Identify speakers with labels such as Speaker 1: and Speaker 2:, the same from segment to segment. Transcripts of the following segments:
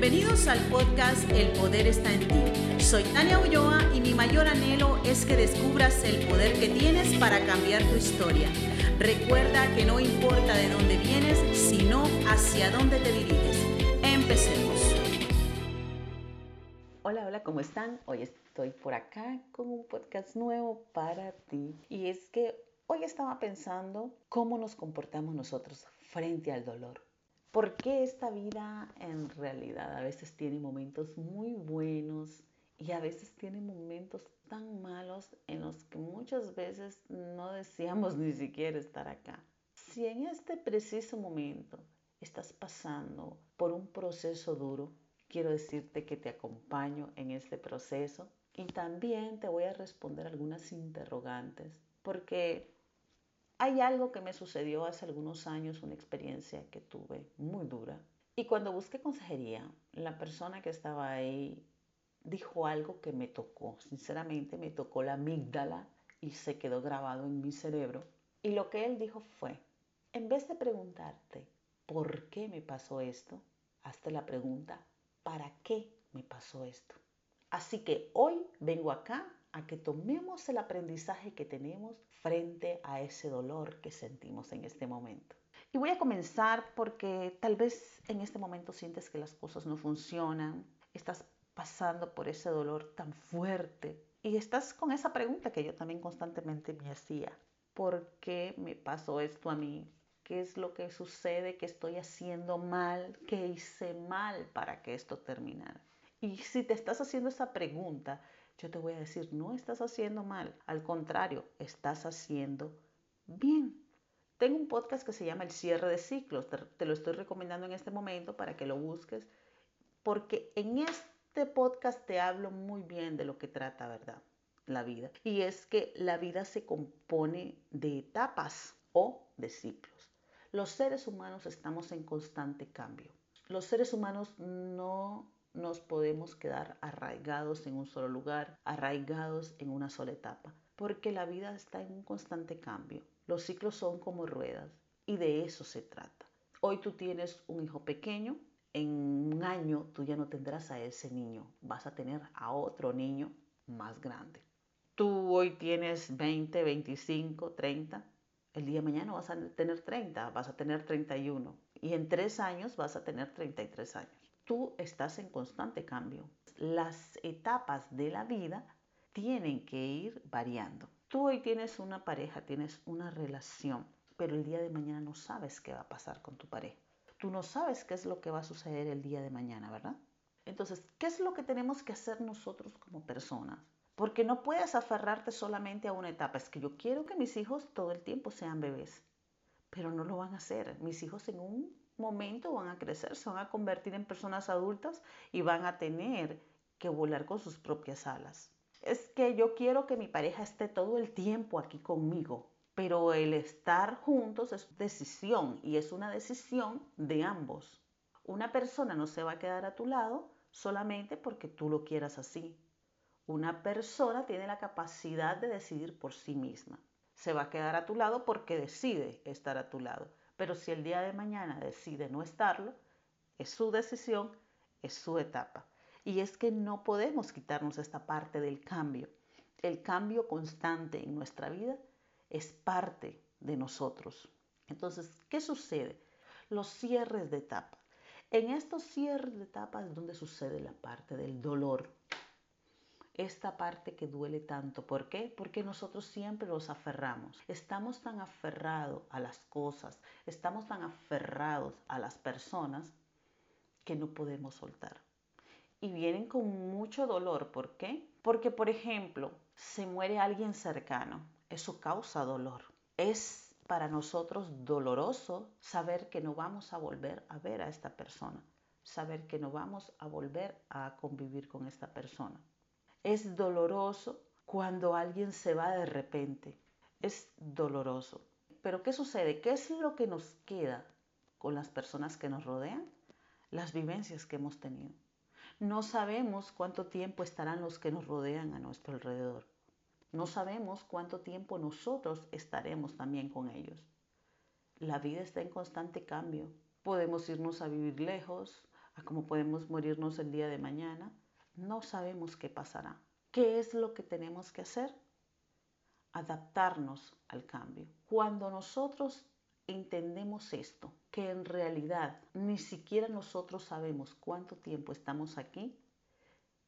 Speaker 1: Bienvenidos al podcast El Poder está en ti. Soy Tania Ulloa y mi mayor anhelo es que descubras el poder que tienes para cambiar tu historia. Recuerda que no importa de dónde vienes, sino hacia dónde te diriges. Empecemos.
Speaker 2: Hola, hola, ¿cómo están? Hoy estoy por acá con un podcast nuevo para ti. Y es que hoy estaba pensando cómo nos comportamos nosotros frente al dolor. ¿Por qué esta vida en realidad a veces tiene momentos muy buenos y a veces tiene momentos tan malos en los que muchas veces no deseamos ni siquiera estar acá? Si en este preciso momento estás pasando por un proceso duro, quiero decirte que te acompaño en este proceso y también te voy a responder algunas interrogantes porque hay algo que me sucedió hace algunos años, una experiencia que tuve muy dura. Y cuando busqué consejería, la persona que estaba ahí dijo algo que me tocó. Sinceramente, me tocó la amígdala y se quedó grabado en mi cerebro. Y lo que él dijo fue, en vez de preguntarte, ¿por qué me pasó esto? Hazte la pregunta, ¿para qué me pasó esto? Así que hoy vengo acá a que tomemos el aprendizaje que tenemos frente a ese dolor que sentimos en este momento. Y voy a comenzar porque tal vez en este momento sientes que las cosas no funcionan, estás pasando por ese dolor tan fuerte y estás con esa pregunta que yo también constantemente me hacía. ¿Por qué me pasó esto a mí? ¿Qué es lo que sucede? ¿Qué estoy haciendo mal? ¿Qué hice mal para que esto terminara? Y si te estás haciendo esa pregunta, yo te voy a decir, no estás haciendo mal, al contrario, estás haciendo bien. Tengo un podcast que se llama El cierre de ciclos, te, lo estoy recomendando en este momento para que lo busques, porque en este podcast te hablo muy bien de lo que trata, ¿verdad? La vida. Y es que la vida se compone de etapas o de ciclos. Los seres humanos estamos en constante cambio. Los seres humanos no nos podemos quedar arraigados en un solo lugar, arraigados en una sola etapa, porque la vida está en un constante cambio. Los ciclos son como ruedas y de eso se trata. Hoy tú tienes un hijo pequeño, en un año tú ya no tendrás a ese niño, vas a tener a otro niño más grande. Tú hoy tienes 20, 25, 30, el día de mañana vas a tener 30, vas a tener 31 y en tres años vas a tener 33 años tú estás en constante cambio. Las etapas de la vida tienen que ir variando. Tú hoy tienes una pareja, tienes una relación, pero el día de mañana no sabes qué va a pasar con tu pareja. Tú no sabes qué es lo que va a suceder el día de mañana, ¿verdad? Entonces, ¿qué es lo que tenemos que hacer nosotros como personas? Porque no puedes aferrarte solamente a una etapa. Es que yo quiero que mis hijos todo el tiempo sean bebés, pero no lo van a hacer. Mis hijos en un momento van a crecer, se van a convertir en personas adultas y van a tener que volar con sus propias alas. Es que yo quiero que mi pareja esté todo el tiempo aquí conmigo, pero el estar juntos es decisión y es una decisión de ambos. Una persona no se va a quedar a tu lado solamente porque tú lo quieras así. Una persona tiene la capacidad de decidir por sí misma. Se va a quedar a tu lado porque decide estar a tu lado. Pero si el día de mañana decide no estarlo, es su decisión, es su etapa. Y es que no podemos quitarnos esta parte del cambio. El cambio constante en nuestra vida es parte de nosotros. Entonces, ¿qué sucede? Los cierres de etapa. En estos cierres de etapa es donde sucede la parte del dolor, esta parte que duele tanto. ¿Por qué? Porque nosotros siempre los aferramos. Estamos tan aferrados a las cosas, estamos tan aferrados a las personas que no podemos soltar. Y vienen con mucho dolor. ¿Por qué? Porque, por ejemplo, se muere alguien cercano. Eso causa dolor. Es para nosotros doloroso saber que no vamos a volver a ver a esta persona, saber que no vamos a volver a convivir con esta persona. Es doloroso cuando alguien se va de repente. Es doloroso. Pero ¿qué sucede? ¿Qué es lo que nos queda con las personas que nos rodean? Las vivencias que hemos tenido. No sabemos cuánto tiempo estarán los que nos rodean a nuestro alrededor. No sabemos cuánto tiempo nosotros estaremos también con ellos. La vida está en constante cambio. Podemos irnos a vivir lejos, a cómo podemos morirnos el día de mañana, no sabemos qué pasará. ¿Qué es lo que tenemos que hacer? Adaptarnos al cambio. Cuando nosotros entendemos esto, que en realidad ni siquiera nosotros sabemos cuánto tiempo estamos aquí,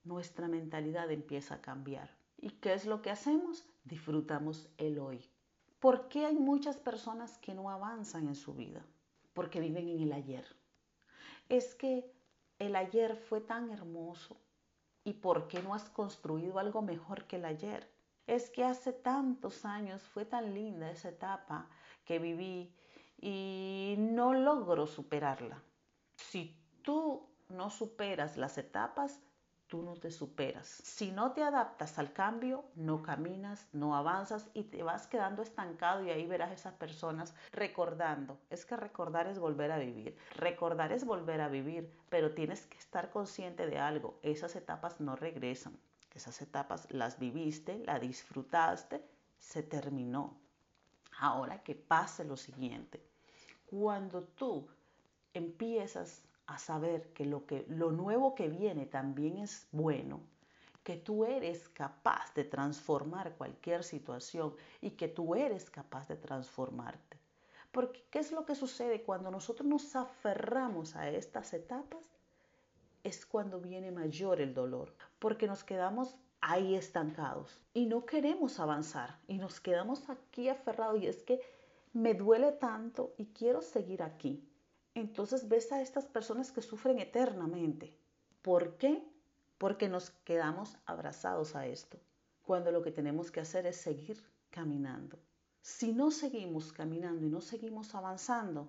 Speaker 2: nuestra mentalidad empieza a cambiar. ¿Y qué es lo que hacemos? Disfrutamos el hoy. ¿Por qué hay muchas personas que no avanzan en su vida? Porque viven en el ayer. Es que el ayer fue tan hermoso y por qué no has construido algo mejor que el ayer. Es que hace tantos años fue tan linda esa etapa que viví y no logro superarla. Si tú no superas las etapas, tú no te superas. Si no te adaptas al cambio, no caminas, no avanzas y te vas quedando estancado y ahí verás esas personas recordando. Es que recordar es volver a vivir. Recordar es volver a vivir, pero tienes que estar consciente de algo. Esas etapas no regresan. Esas etapas las viviste, las disfrutaste, se terminó. Ahora que pase lo siguiente. Cuando tú empiezas a saber que lo, que lo nuevo que viene también es bueno, que tú eres capaz de transformar cualquier situación y que tú eres capaz de transformarte. Porque ¿qué es lo que sucede cuando nosotros nos aferramos a estas etapas? Es cuando viene mayor el dolor, porque nos quedamos ahí estancados y no queremos avanzar y nos quedamos aquí aferrados y es que me duele tanto y quiero seguir aquí entonces ves a estas personas que sufren eternamente. ¿Por qué? Porque nos quedamos abrazados a esto, cuando lo que tenemos que hacer es seguir caminando. Si no seguimos caminando y no seguimos avanzando,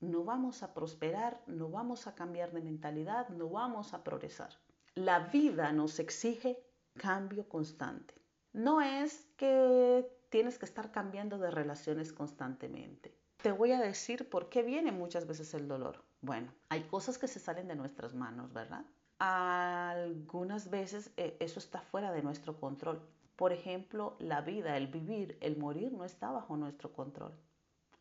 Speaker 2: no vamos a prosperar, no vamos a cambiar de mentalidad, no vamos a progresar. La vida nos exige cambio constante. No es que tienes que estar cambiando de relaciones constantemente. Te voy a decir por qué viene muchas veces el dolor. Bueno, hay cosas que se salen de nuestras manos, ¿verdad? Algunas veces eh, eso está fuera de nuestro control. Por ejemplo, la vida, el vivir, el morir no está bajo nuestro control.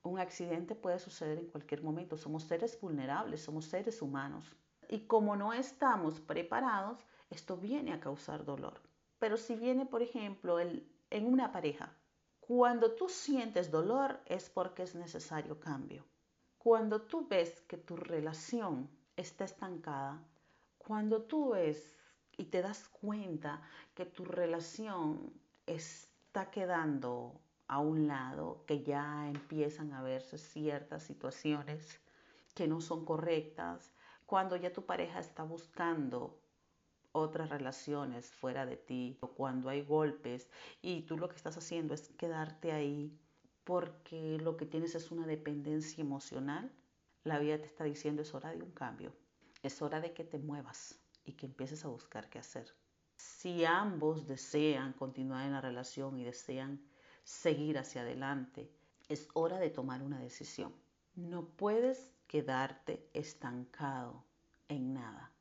Speaker 2: Un accidente puede suceder en cualquier momento. Somos seres vulnerables, somos seres humanos. Y como no estamos preparados, esto viene a causar dolor. Pero si viene, por ejemplo, en una pareja, cuando tú sientes dolor es porque es necesario cambio. Cuando tú ves que tu relación está estancada, cuando tú ves y te das cuenta que tu relación está quedando a un lado, que ya empiezan a verse ciertas situaciones que no son correctas, cuando ya tu pareja está buscando otras relaciones fuera de ti o cuando hay golpes y tú lo que estás haciendo es quedarte ahí porque lo que tienes es una dependencia emocional, la vida te está diciendo es hora de un cambio, es hora de que te muevas y que empieces a buscar qué hacer. Si ambos desean continuar en la relación y desean seguir hacia adelante, es hora de tomar una decisión. No puedes quedarte estancado en nada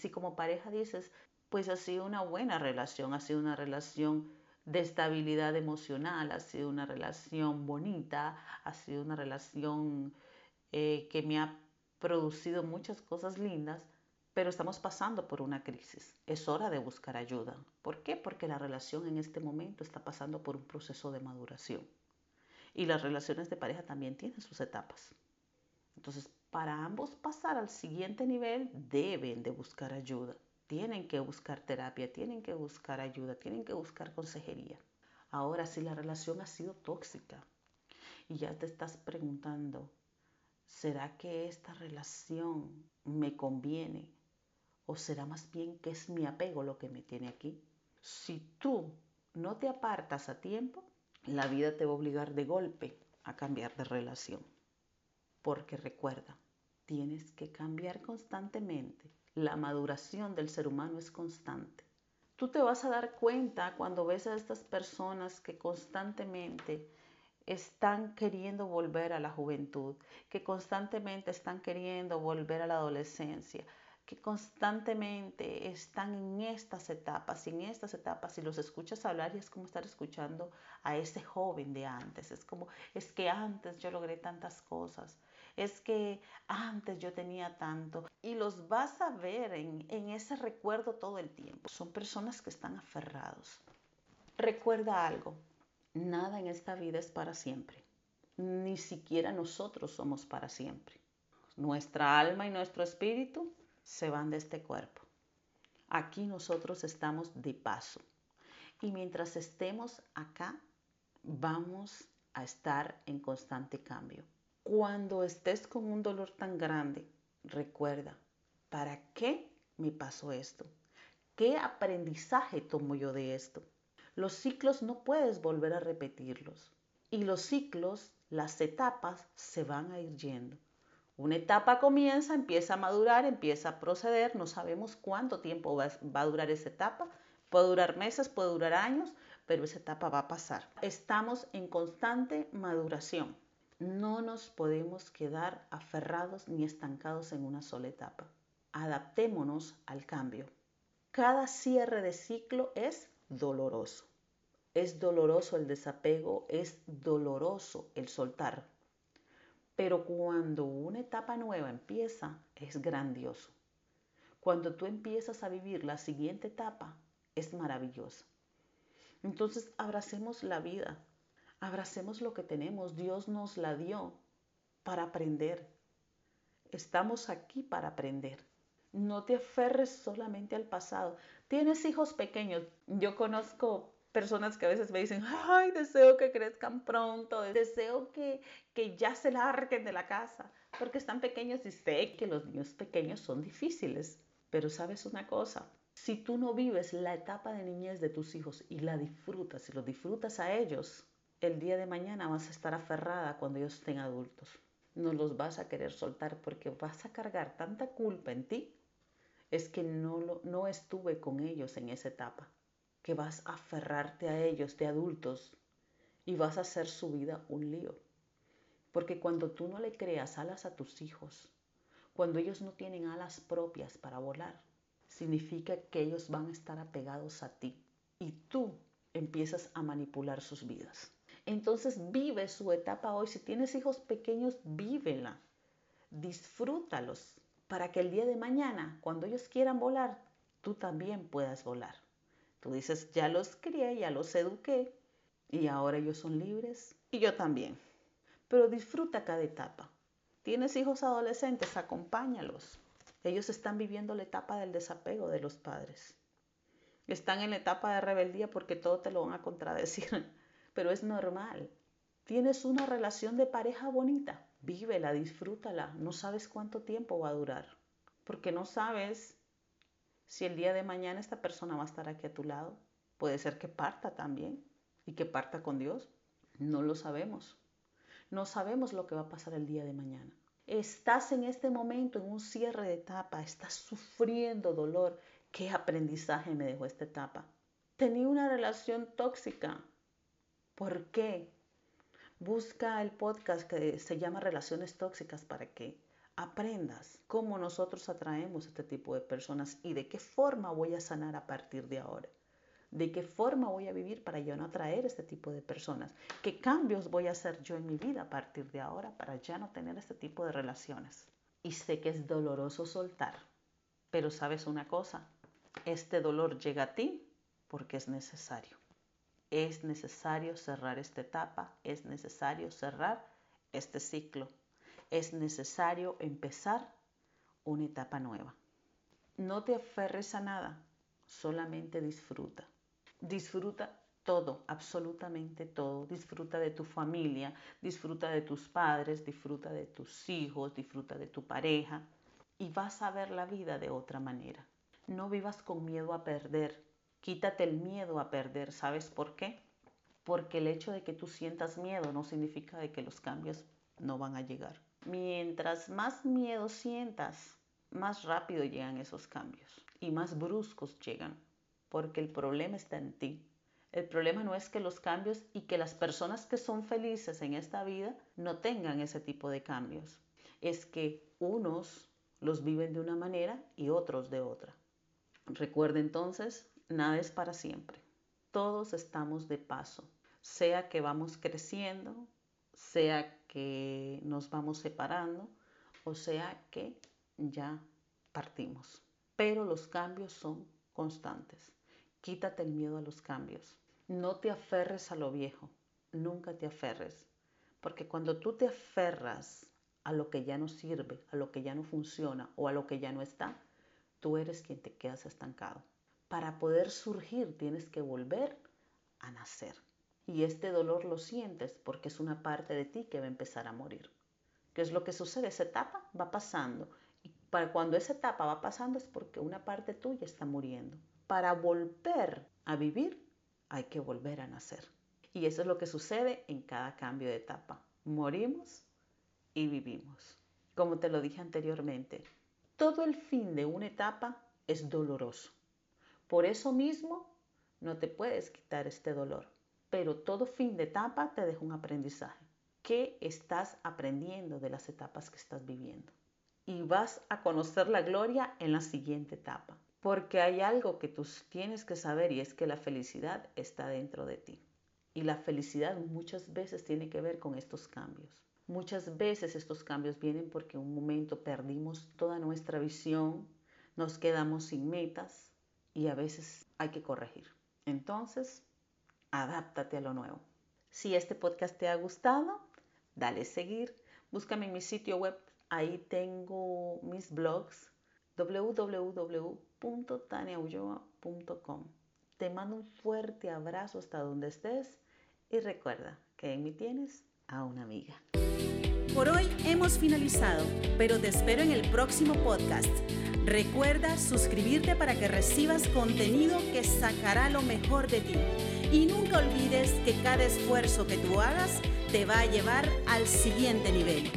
Speaker 2: si como pareja dices, pues ha sido una buena relación, ha sido una relación de estabilidad emocional, ha sido una relación bonita, ha sido una relación eh, que me ha producido muchas cosas lindas, pero estamos pasando por una crisis. Es hora de buscar ayuda. ¿Por qué? Porque la relación en este momento está pasando por un proceso de maduración. Y las relaciones de pareja también tienen sus etapas. Entonces, para ambos pasar al siguiente nivel, deben de buscar ayuda. Tienen que buscar terapia, tienen que buscar ayuda, tienen que buscar consejería. Ahora, si la relación ha sido tóxica y ya te estás preguntando, ¿será que esta relación me conviene? ¿O será más bien que es mi apego lo que me tiene aquí? Si tú no te apartas a tiempo, la vida te va a obligar de golpe a cambiar de relación. Porque recuerda, tienes que cambiar constantemente. La maduración del ser humano es constante. Tú te vas a dar cuenta cuando ves a estas personas que constantemente están queriendo volver a la juventud, que constantemente están queriendo volver a la adolescencia, que constantemente están en estas etapas y en estas etapas y los escuchas hablar y es como estar escuchando a ese joven de antes, es como, es que antes yo logré tantas cosas, es que antes yo tenía tanto y los vas a ver en, ese recuerdo todo el tiempo. Son personas que están aferrados. Recuerda algo, nada en esta vida es para siempre. Ni siquiera nosotros somos para siempre. Nuestra alma y nuestro espíritu se van de este cuerpo. Aquí nosotros estamos de paso. Y mientras estemos acá, vamos a estar en constante cambio. Cuando estés con un dolor tan grande, recuerda, ¿para qué me pasó esto? ¿Qué aprendizaje tomo yo de esto? Los ciclos no puedes volver a repetirlos. Y los ciclos, las etapas, se van a ir yendo. Una etapa comienza, empieza a madurar, empieza a proceder, no sabemos cuánto tiempo va, a durar esa etapa, puede durar meses, puede durar años, pero esa etapa va a pasar. Estamos en constante maduración. No nos podemos quedar aferrados ni estancados en una sola etapa. Adaptémonos al cambio. Cada cierre de ciclo es doloroso. Es doloroso el desapego, es doloroso el soltar. Pero cuando una etapa nueva empieza, es grandioso. Cuando tú empiezas a vivir la siguiente etapa, es maravillosa. Entonces, abracemos la vida, abracemos lo que tenemos. Dios nos la dio para aprender. Estamos aquí para aprender. No te aferres solamente al pasado. Tienes hijos pequeños. Yo conozco personas que a veces me dicen, ay, deseo que crezcan pronto, deseo que, que ya se larguen de la casa, porque están pequeños y sé que los niños pequeños son difíciles. Pero sabes una cosa, si tú no vives la etapa de niñez de tus hijos y la disfrutas y lo disfrutas a ellos, el día de mañana vas a estar aferrada cuando ellos estén adultos. No los vas a querer soltar porque vas a cargar tanta culpa en ti. Es que no, no estuve con ellos en esa etapa que vas a aferrarte a ellos de adultos y vas a hacer su vida un lío. Porque cuando tú no le creas alas a tus hijos, cuando ellos no tienen alas propias para volar, significa que ellos van a estar apegados a ti y tú empiezas a manipular sus vidas. Entonces vive su etapa hoy. Si tienes hijos pequeños, vívela. Disfrútalos para que el día de mañana, cuando ellos quieran volar, tú también puedas volar. Tú dices, ya los crié, ya los eduqué y ahora ellos son libres y yo también. Pero disfruta cada etapa. Tienes hijos adolescentes, acompáñalos. Ellos están viviendo la etapa del desapego de los padres. Están en la etapa de rebeldía porque todo te lo van a contradecir, pero es normal. Tienes una relación de pareja bonita, vívela, disfrútala. No sabes cuánto tiempo va a durar, porque no sabes si el día de mañana esta persona va a estar aquí a tu lado. Puede ser que parta también y que parta con Dios. No lo sabemos. No sabemos lo que va a pasar el día de mañana. Estás en este momento en un cierre de etapa, estás sufriendo dolor. ¿Qué aprendizaje me dejó esta etapa? Tenía una relación tóxica. ¿Por qué? Busca el podcast que se llama Relaciones Tóxicas para que aprendas cómo nosotros atraemos a este tipo de personas y de qué forma voy a sanar a partir de ahora. De qué forma voy a vivir para yo no atraer este tipo de personas. ¿Qué cambios voy a hacer yo en mi vida a partir de ahora para ya no tener este tipo de relaciones? Y sé que es doloroso soltar, pero sabes una cosa, este dolor llega a ti porque es necesario. Es necesario cerrar esta etapa, es necesario cerrar este ciclo es necesario empezar una etapa nueva. No te aferres a nada, solamente disfruta. Disfruta todo, absolutamente todo. Disfruta de tu familia, disfruta de tus padres, disfruta de tus hijos, disfruta de tu pareja y vas a ver la vida de otra manera. No vivas con miedo a perder. Quítate el miedo a perder. ¿Sabes por qué? Porque el hecho de que tú sientas miedo no significa de que los cambios no van a llegar. Mientras más miedo sientas, más rápido llegan esos cambios y más bruscos llegan, porque el problema está en ti. El problema no es que los cambios y que las personas que son felices en esta vida no tengan ese tipo de cambios. Es que unos los viven de una manera y otros de otra. Recuerde entonces, nada es para siempre. Todos estamos de paso, sea que vamos creciendo, sea que nos vamos separando, o sea que ya partimos. Pero los cambios son constantes. Quítate el miedo a los cambios. No te aferres a lo viejo. Nunca te aferres. Porque cuando tú te aferras a lo que ya no sirve, a lo que ya no funciona o a lo que ya no está, tú eres quien te quedas estancado. Para poder surgir tienes que volver a nacer. Y este dolor lo sientes porque es una parte de ti que va a empezar a morir. ¿Qué es lo que sucede? Esa etapa va pasando. Y para cuando esa etapa va pasando es porque una parte tuya está muriendo. Para volver a vivir hay que volver a nacer. Y eso es lo que sucede en cada cambio de etapa. Morimos y vivimos. Como te lo dije anteriormente, todo el fin de una etapa es doloroso. Por eso mismo no te puedes quitar este dolor. Pero todo fin de etapa te deja un aprendizaje. ¿Qué estás aprendiendo de las etapas que estás viviendo? Y vas a conocer la gloria en la siguiente etapa. Porque hay algo que tú tienes que saber y es que la felicidad está dentro de ti. Y la felicidad muchas veces tiene que ver con estos cambios. Muchas veces estos cambios vienen porque en un momento perdimos toda nuestra visión, nos quedamos sin metas y a veces hay que corregir. Entonces, adáptate a lo nuevo. Si este podcast te ha gustado, dale seguir. Búscame en mi sitio web. Ahí tengo mis blogs www.taniaulloa.com. Te mando un fuerte abrazo hasta donde estés y recuerda que en mí tienes a una amiga.
Speaker 1: Por hoy hemos finalizado, pero te espero en el próximo podcast. Recuerda suscribirte para que recibas contenido que sacará lo mejor de ti. Y nunca olvides que cada esfuerzo que tú hagas te va a llevar al siguiente nivel.